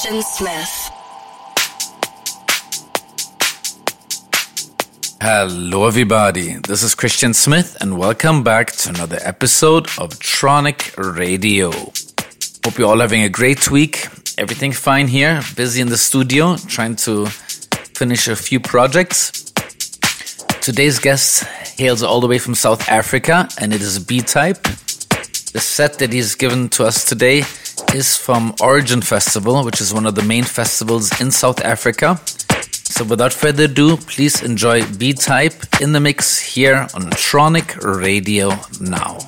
Christian Smith. Hello, everybody. This is Christian Smith, and welcome back to another episode of Tronic Radio. Hope you're all having a great week. Everything fine here. Busy in the studio, trying to finish a few projects. Today's guest hails all the way from South Africa, and it is B Type. The set that he's given to us today is from Origin Festival, which is one of the main festivals in South Africa. So without further ado, please enjoy B Type in the mix here on Tronic Radio now.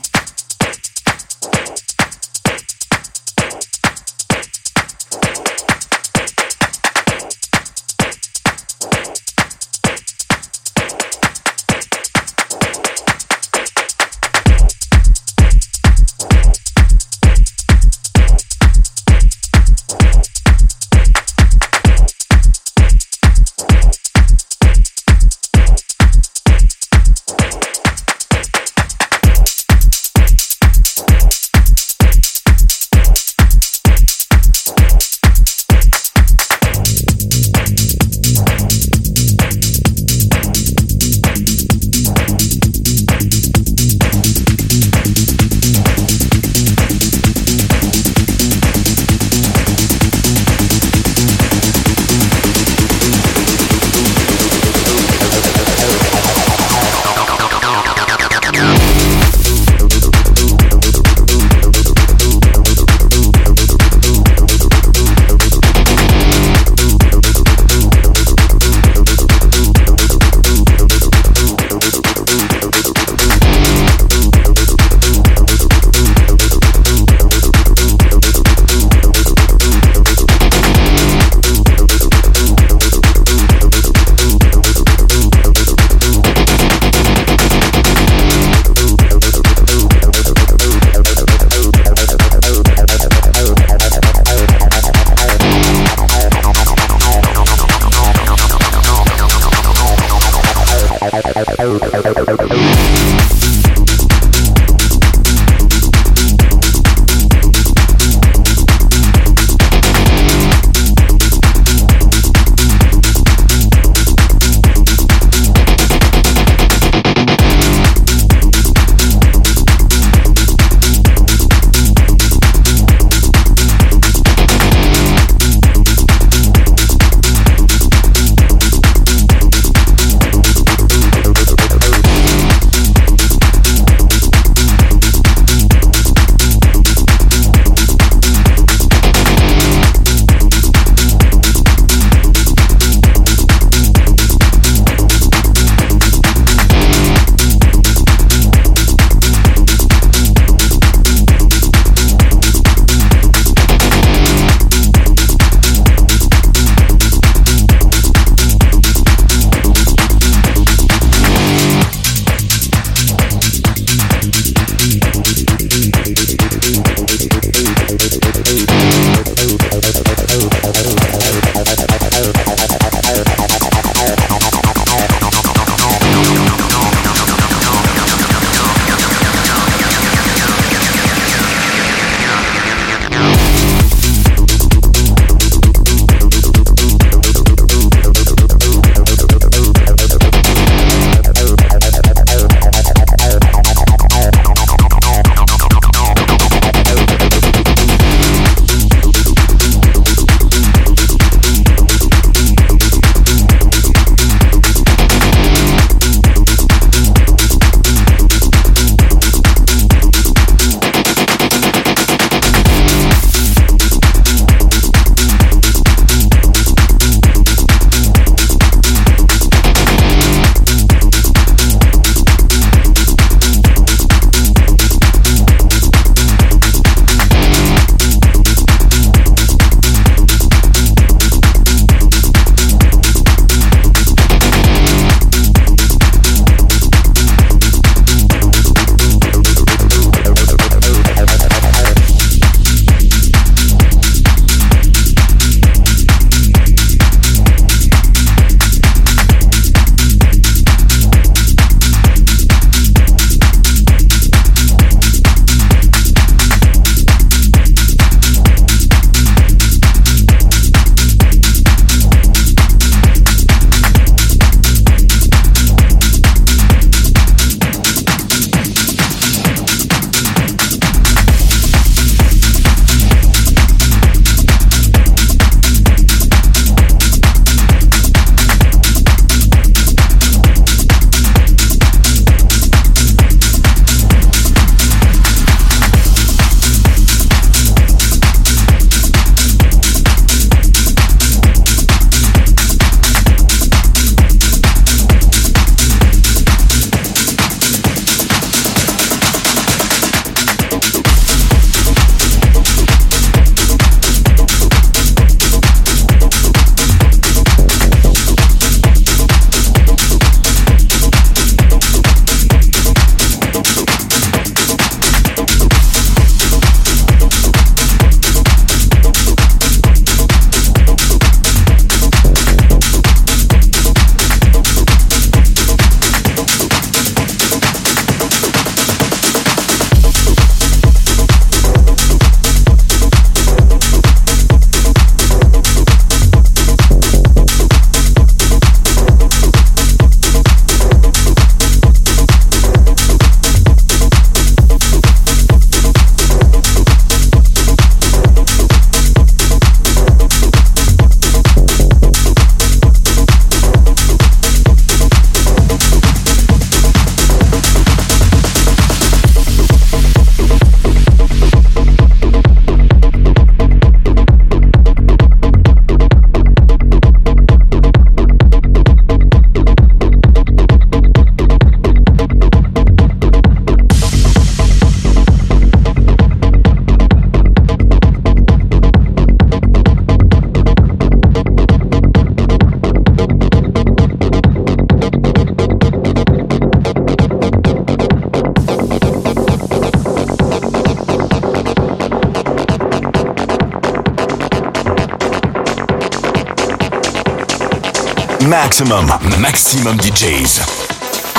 Maximum, maximum DJs.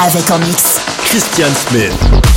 Avec en mix. Christian Smith.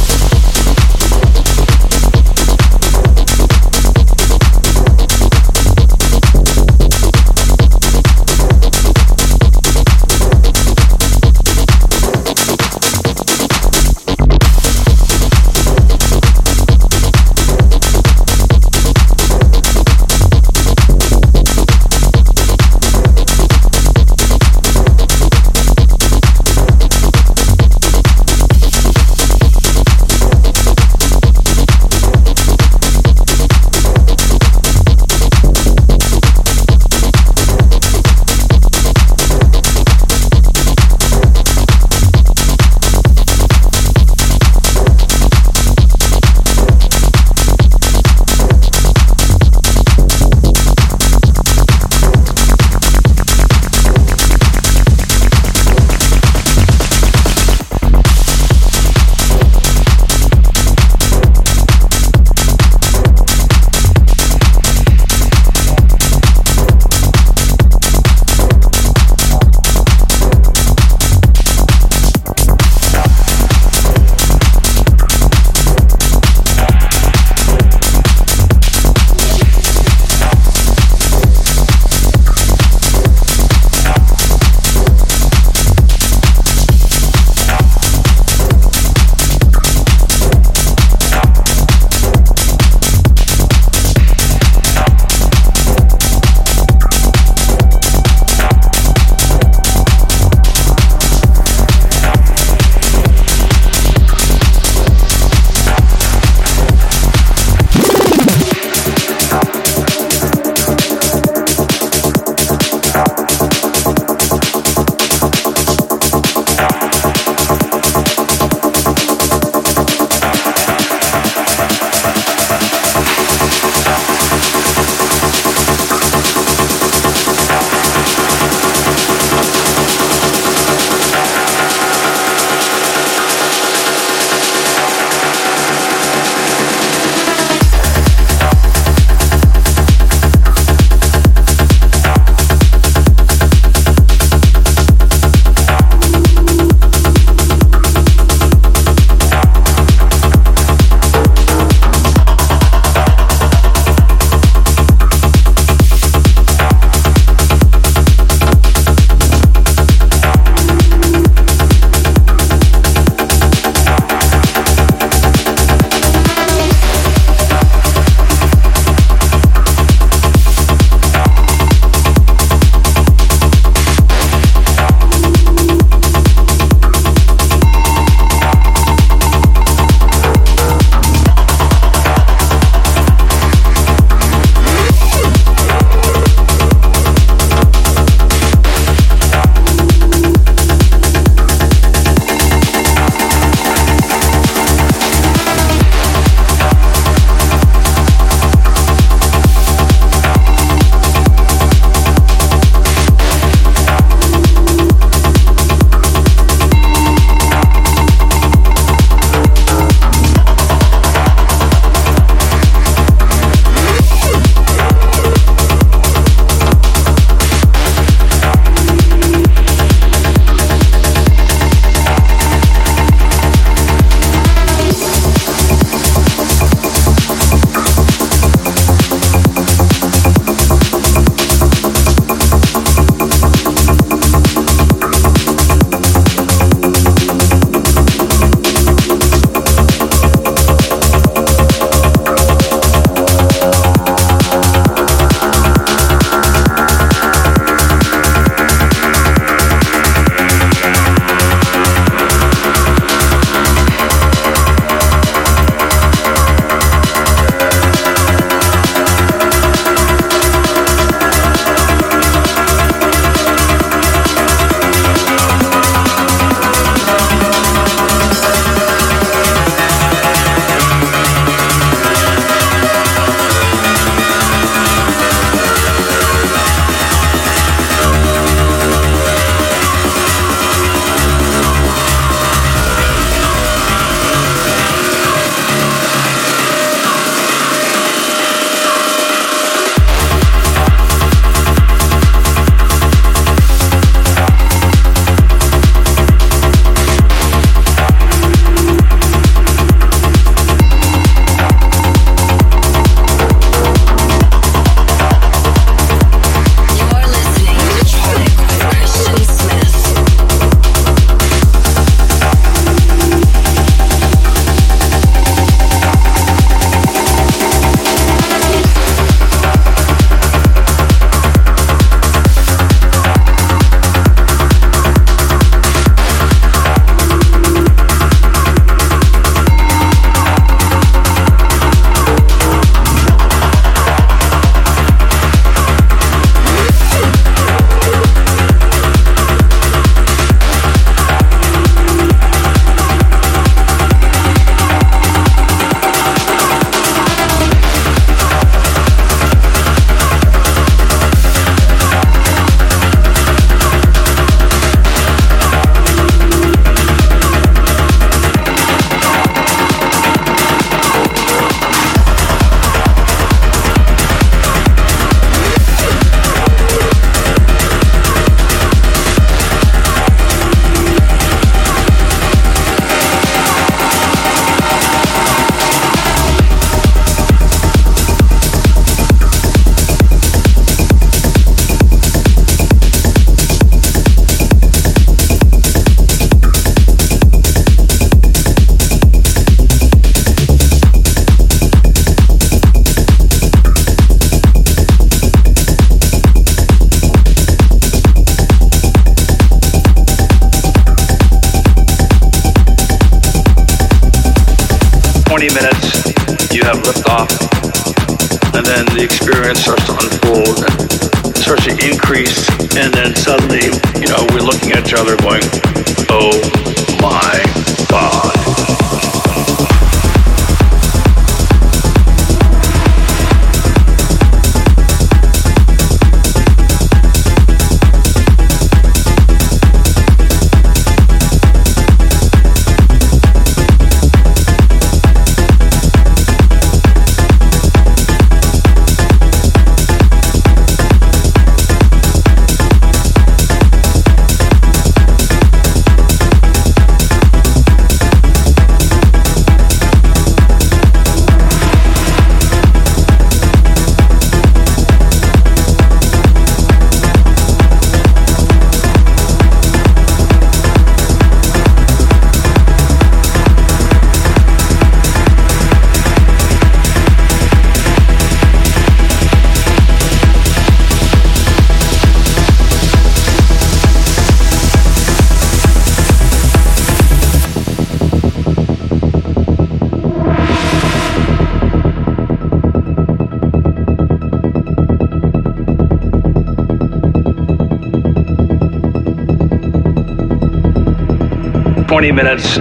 Minutes,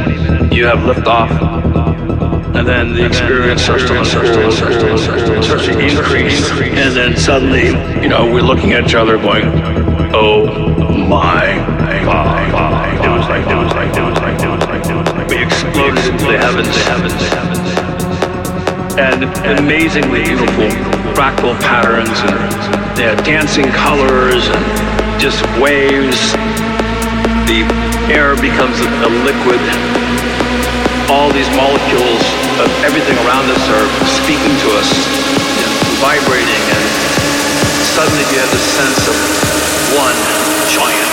you have liftoff, and then the experience starts to increase, and then suddenly, you know, we're looking at each other going, oh my God. It was like, it was like, it was like, it was like, we exploded into the heavens, the heavens, the heavens, and amazingly beautiful fractal patterns and dancing colors and just waves. The air becomes a, liquid. All these molecules of everything around us are speaking to us, vibrating, and suddenly you have the sense of one giant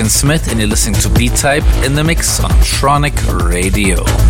Christian Smith, and you're listening to B Type in the Mix on Tronic Radio.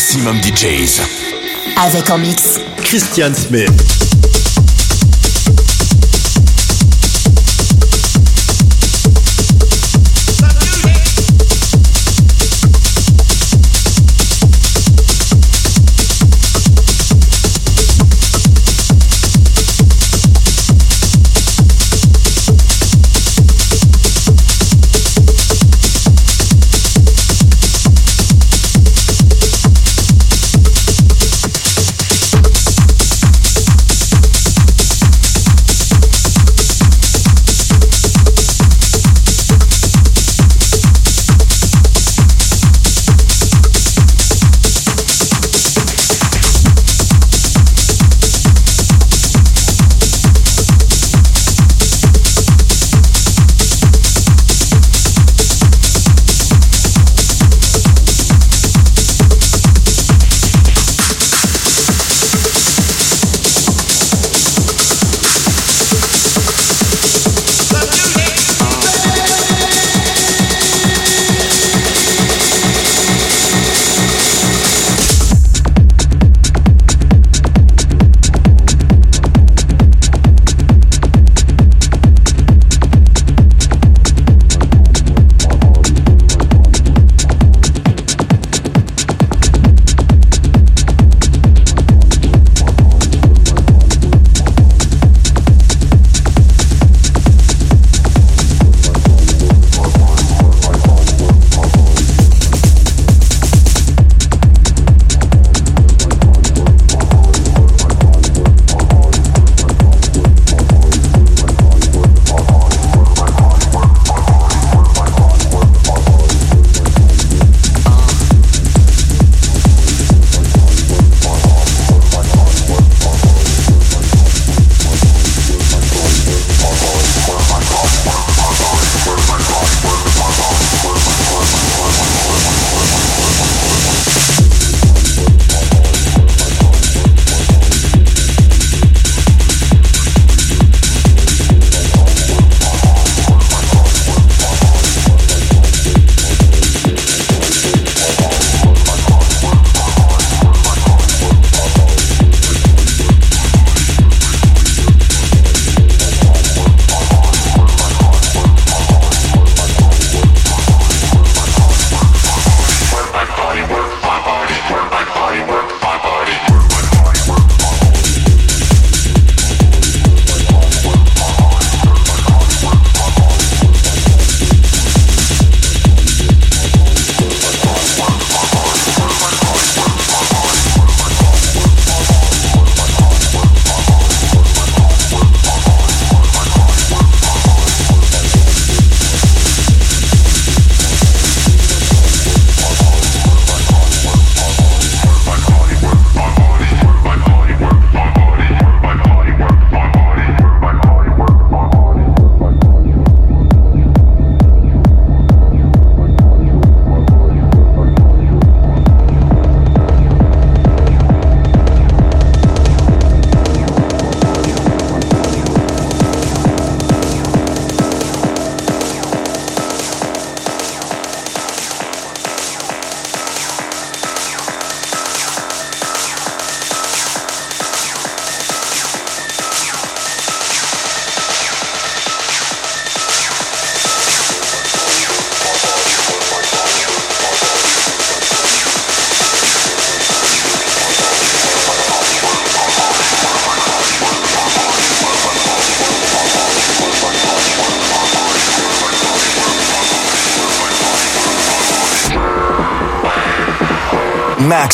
maximum DJs. Avec en mix Christian Smith.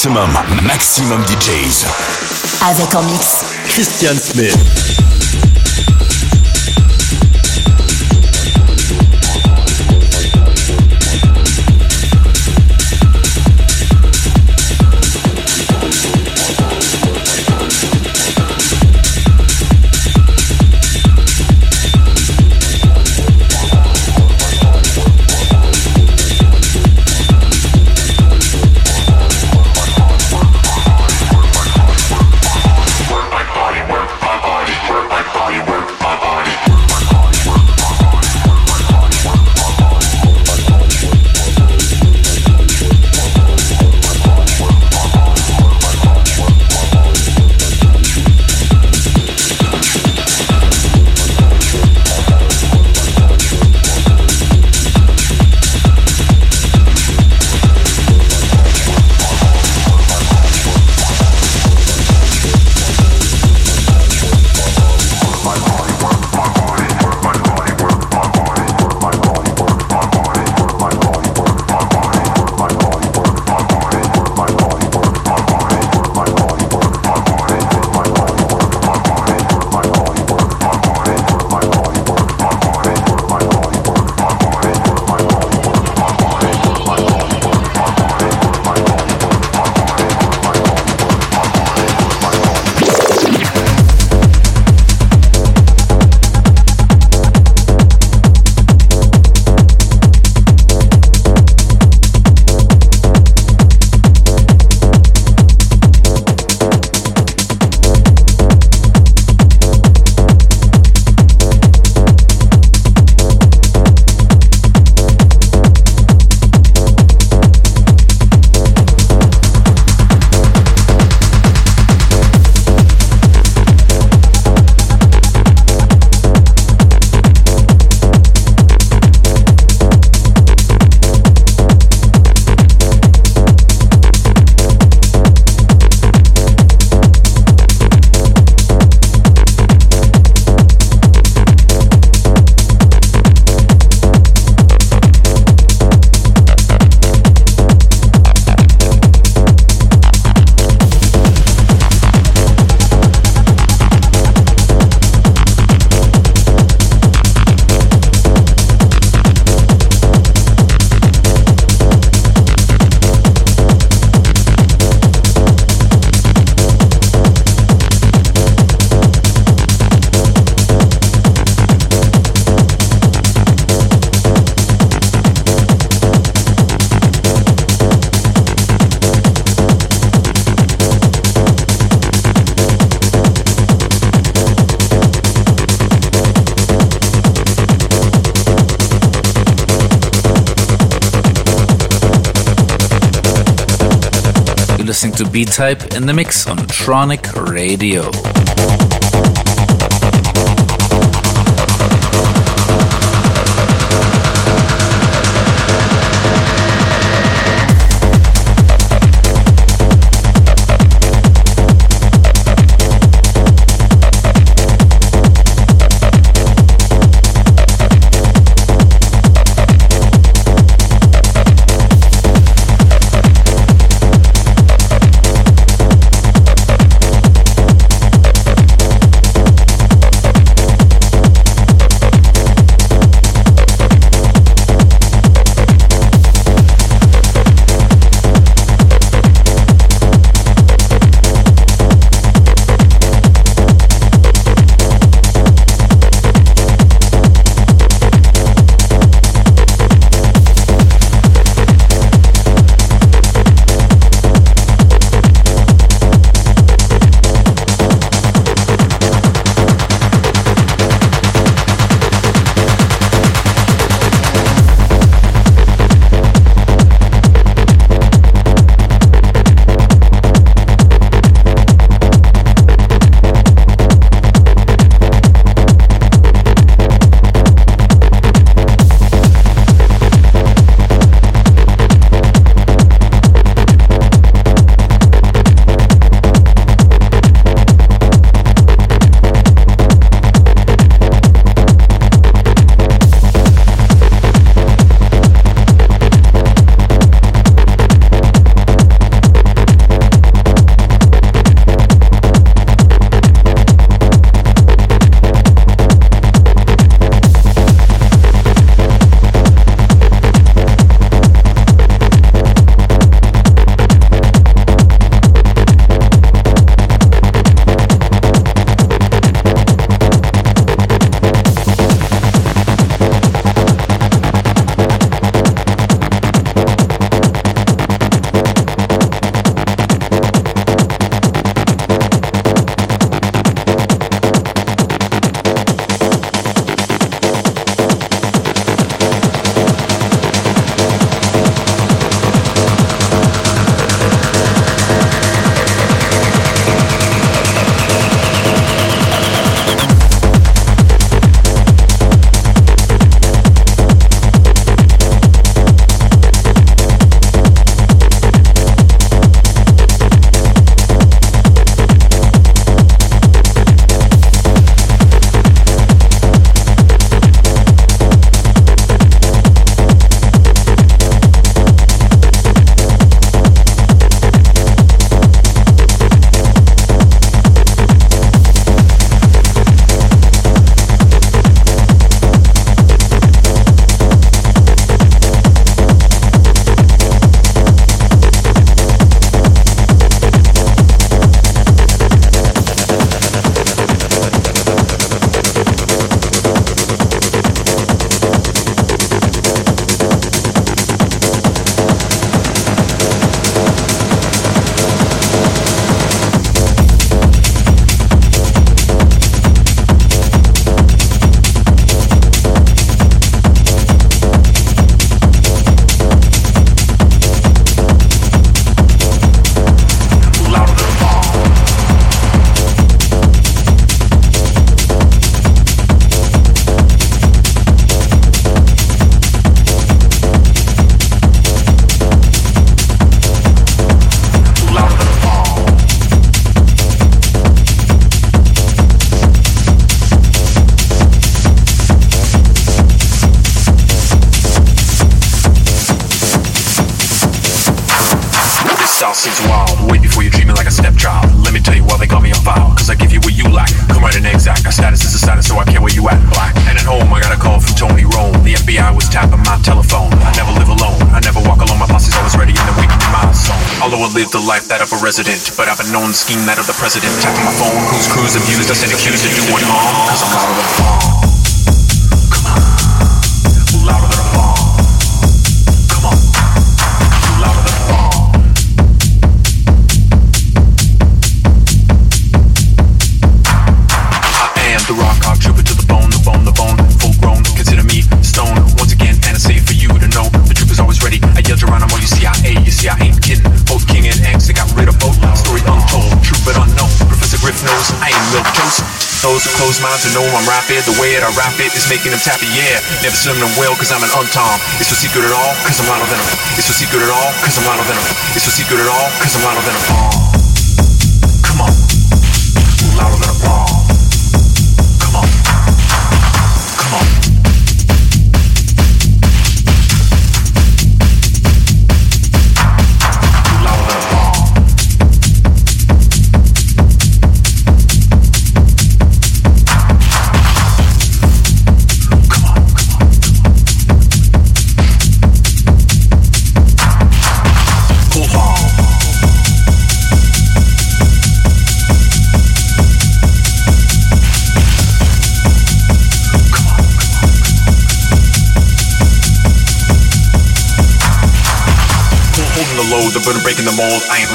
Maximum, maximum DJs. Avec en mix Christian Smith. Listening to B Type in the mix on Tronic Radio. Scheme that of the president. Tapping my phone, whose crews abused us and accused of doing harm, cause I'm. Those who close minds and know I'm rapid. The way that I rap it is making them tappy, yeah. Never slim them well, cause I'm an untom. It's no secret at all, cause I'm than them. It's no secret at all, cause I'm than them. It's no secret at all, cause I'm louder than them.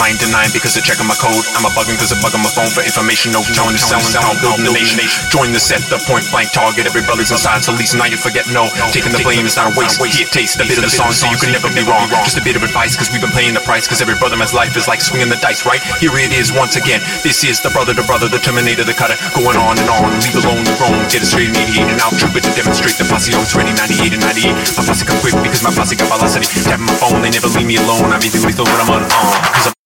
Lying, denying because they're checking my code. I'm a bugging cause I bug on my phone for information. No tone, selling sound, building the nation. Join the set, the point blank target. Every brother's inside, so at least now you forget no. Taking the blame is not a waste. Here, taste a bit of the song so you can never be wrong. Just a bit of advice cause we've been paying the price. Cause every brother man's life is like swinging the dice, right? Here it is once again. This is the brother to brother, the terminator, the cutter. Going on and on, leave alone the wrong. Get it straight, mediated out. True, but to demonstrate the posse oh, always ready 98 and 98. My posse come quick because my posse got velocity. Tapping my phone, they never leave me alone. I'm even lethal when I'm unarmed. Cause I'm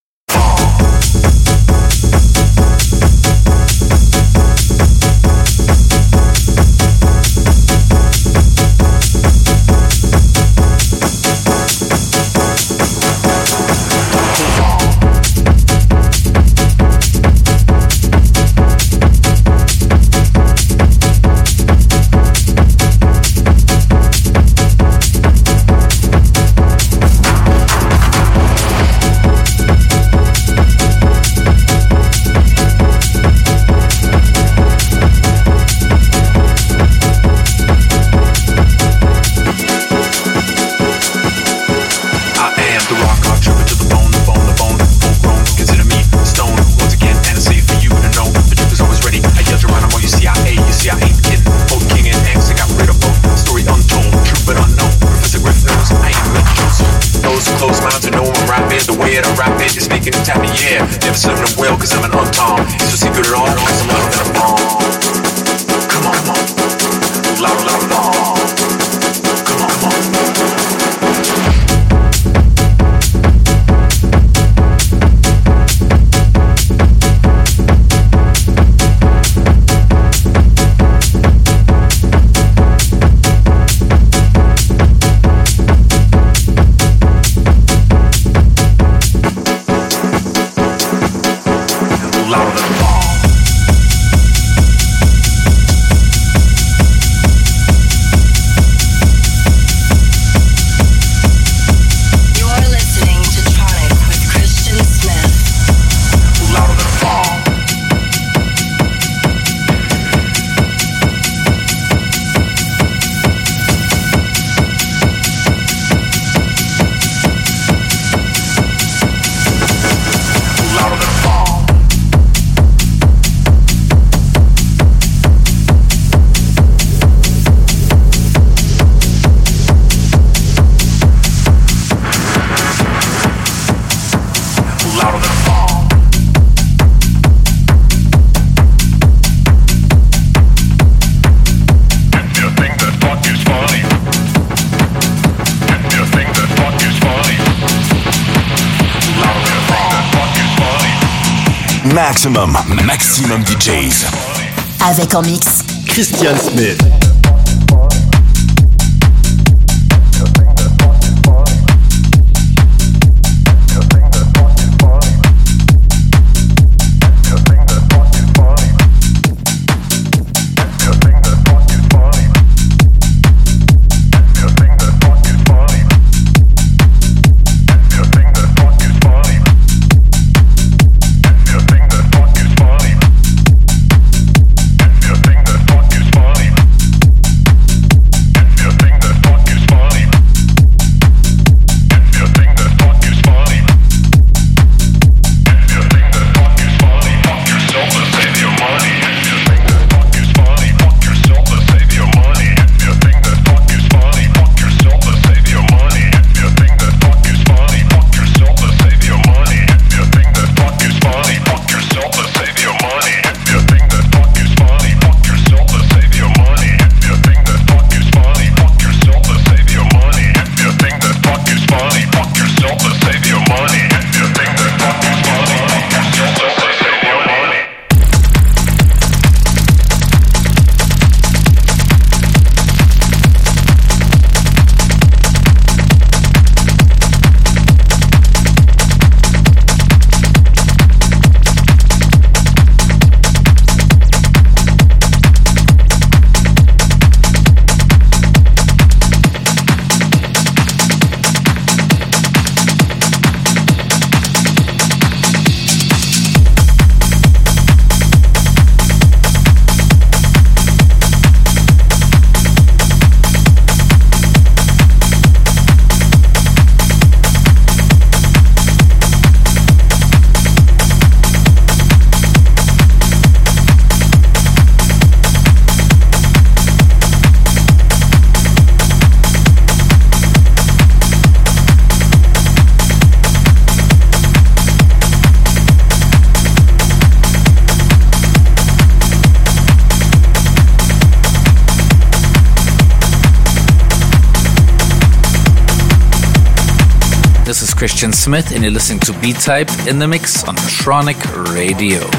Maximum, maximum DJs. Avec en mix Christian Smith. Christian Smith, and you're listening to B Type in the Mix on Tronic Radio.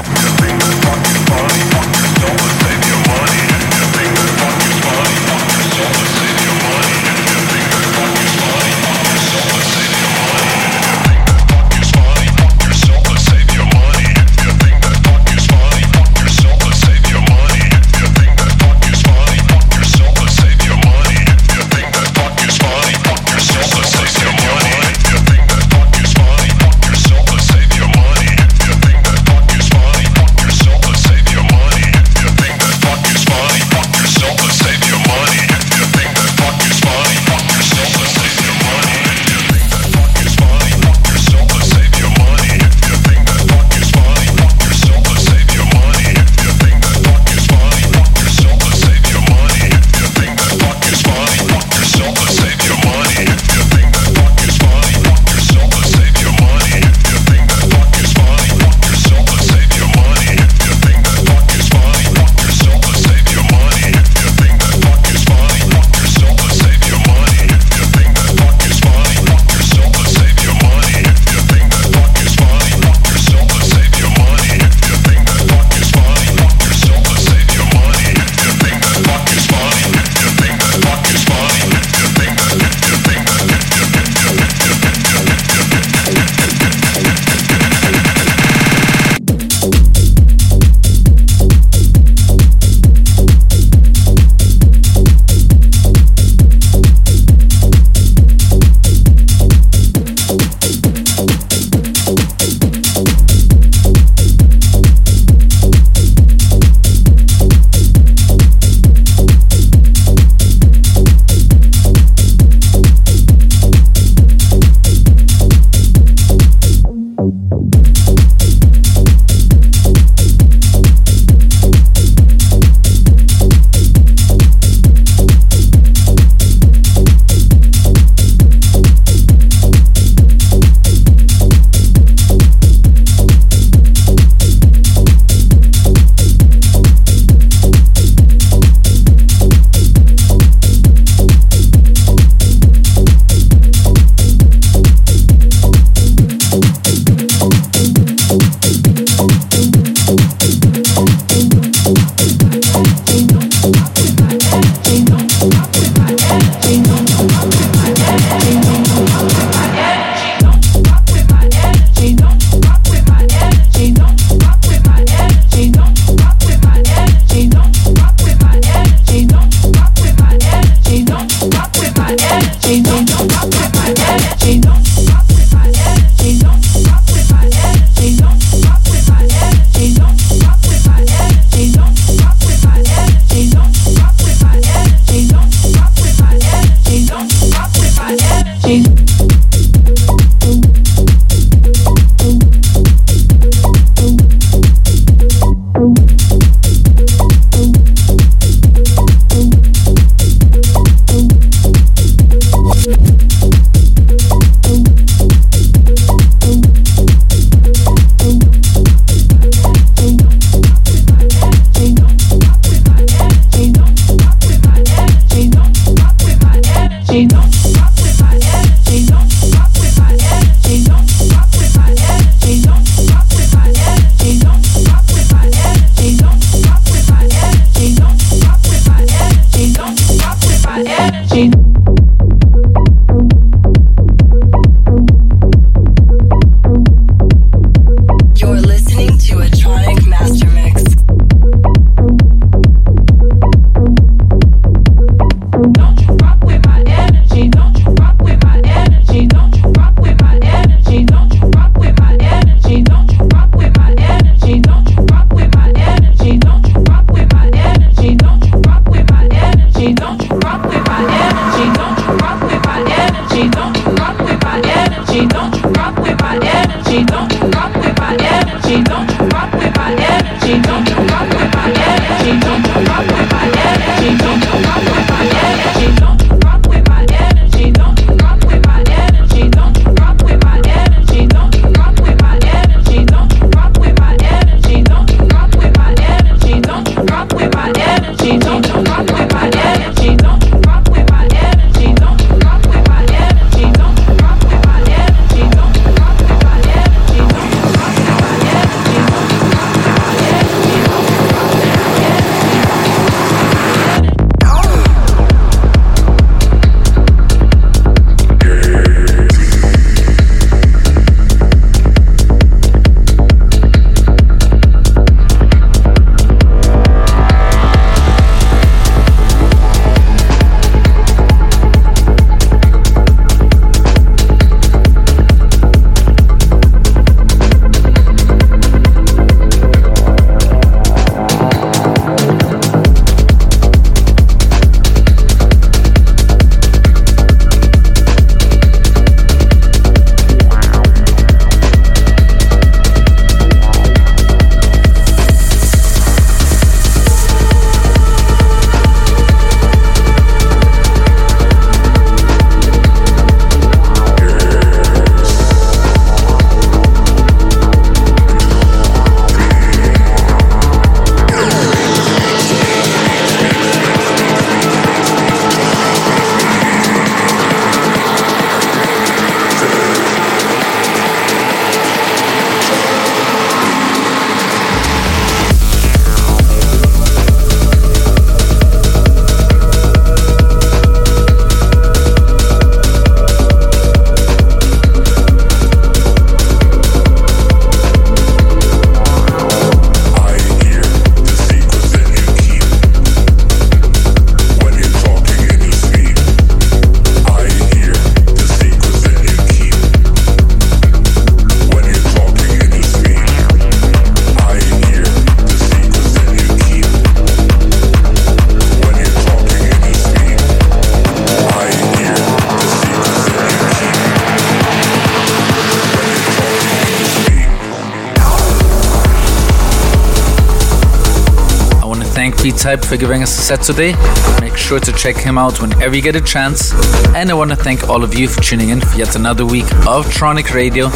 Type for giving us a set today. Make sure to check him out whenever you get a chance. And I want to thank all of you for tuning in for yet another week of Tronic Radio.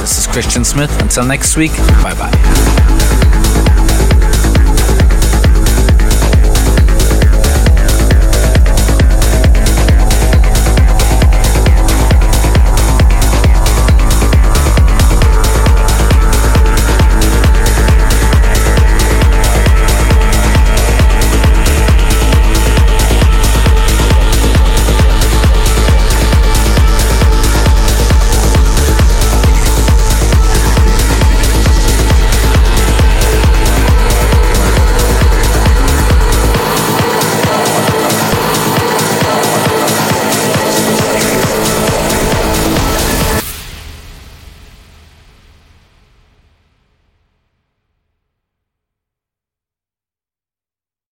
This is Christian Smith. Until next week, bye bye.